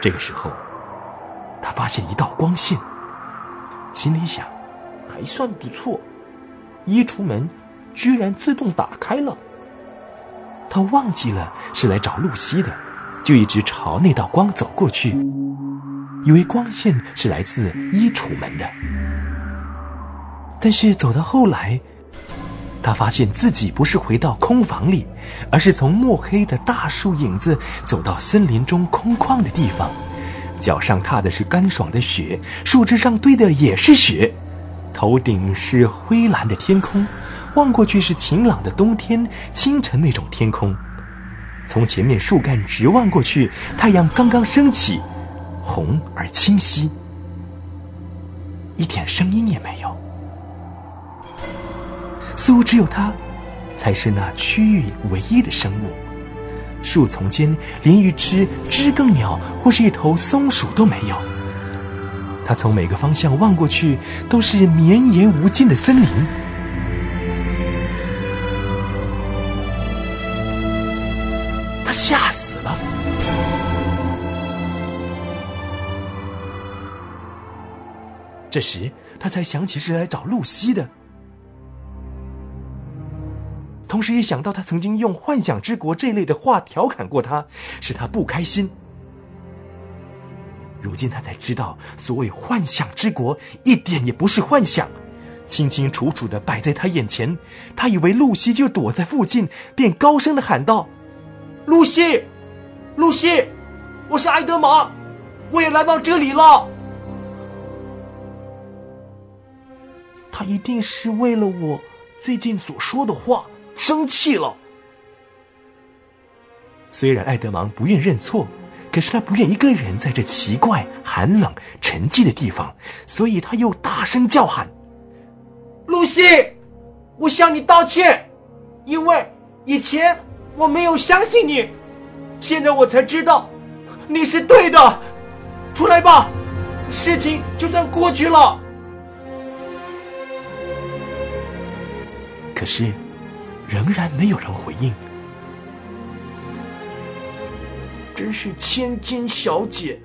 这个时候，他发现一道光线，心里想：还算不错，衣橱门居然自动打开了。他忘记了是来找露西的，就一直朝那道光走过去，以为光线是来自衣橱门的。但是走到后来，他发现自己不是回到空房里，而是从墨黑的大树影子走到森林中空旷的地方。脚上踏的是干爽的雪，树枝上堆的也是雪，头顶是灰蓝的天空，望过去是晴朗的冬天清晨那种天空。从前面树干直望过去，太阳刚刚升起，红而清晰，一点声音也没有。似乎只有它，才是那区域唯一的生物。树丛间连一只知更鸟或是一头松鼠都没有。它从每个方向望过去，都是绵延无尽的森林。他吓死了。这时，他才想起是来找露西的。同时，也想到他曾经用“幻想之国”这类的话调侃过他，使他不开心。如今他才知道，所谓“幻想之国”一点也不是幻想，清清楚楚的摆在他眼前。他以为露西就躲在附近，便高声的喊道：“露西，露西，我是爱德玛，我也来到这里了。”他一定是为了我最近所说的话。生气了。虽然爱德芒不愿认错，可是他不愿一个人在这奇怪、寒冷、沉寂的地方，所以他又大声叫喊：“露西，我向你道歉，因为以前我没有相信你，现在我才知道你是对的。出来吧，事情就算过去了。”可是。仍然没有人回应，真是千金小姐，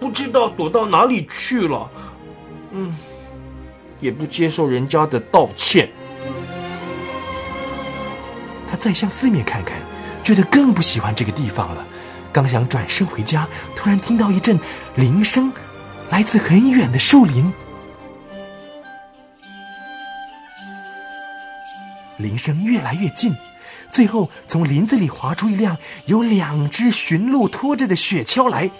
不知道躲到哪里去了。嗯，也不接受人家的道歉。他再向四面看看，觉得更不喜欢这个地方了。刚想转身回家，突然听到一阵铃声，来自很远的树林。铃声越来越近，最后从林子里滑出一辆有两只驯鹿拖着的雪橇来。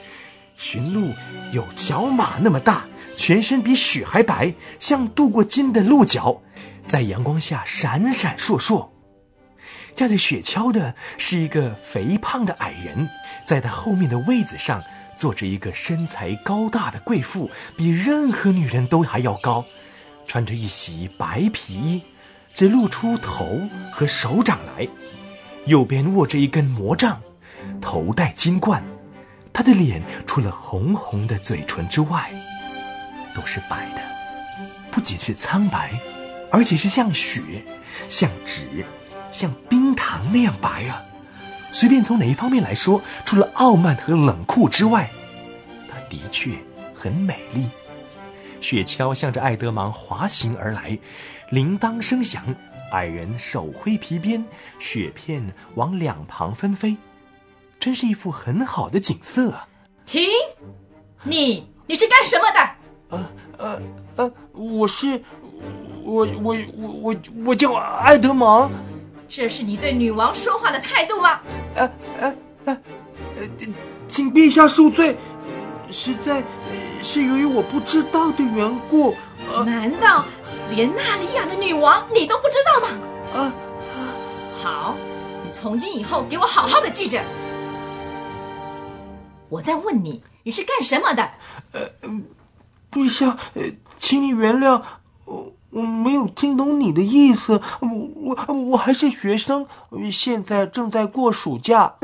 驯鹿有角马那么大，全身比雪还白，像镀过金的鹿角，在阳光下闪闪烁烁。驾着雪橇的是一个肥胖的矮人，在他后面的位子上坐着一个身材高大的贵妇，比任何女人都还要高，穿着一袭白皮衣。只露出头和手掌来，右边握着一根魔杖，头戴金冠，他的脸除了红红的嘴唇之外，都是白的，不仅是苍白，而且是像雪、像纸、像冰糖那样白啊！随便从哪一方面来说，除了傲慢和冷酷之外，她的确很美丽。雪橇向着爱德芒滑行而来，铃铛声响，矮人手挥皮鞭，雪片往两旁纷飞，真是一幅很好的景色啊！停！你你是干什么的？呃呃呃，我是我我我我我叫爱德芒。这是你对女王说话的态度吗？呃呃呃，请陛下恕罪，实在。是由于我不知道的缘故。难道连纳里亚的女王你都不知道吗？啊，好，你从今以后给我好好的记着。我在问你，你是干什么的？呃，陛下，请你原谅，我我没有听懂你的意思。我我我还是学生，现在正在过暑假。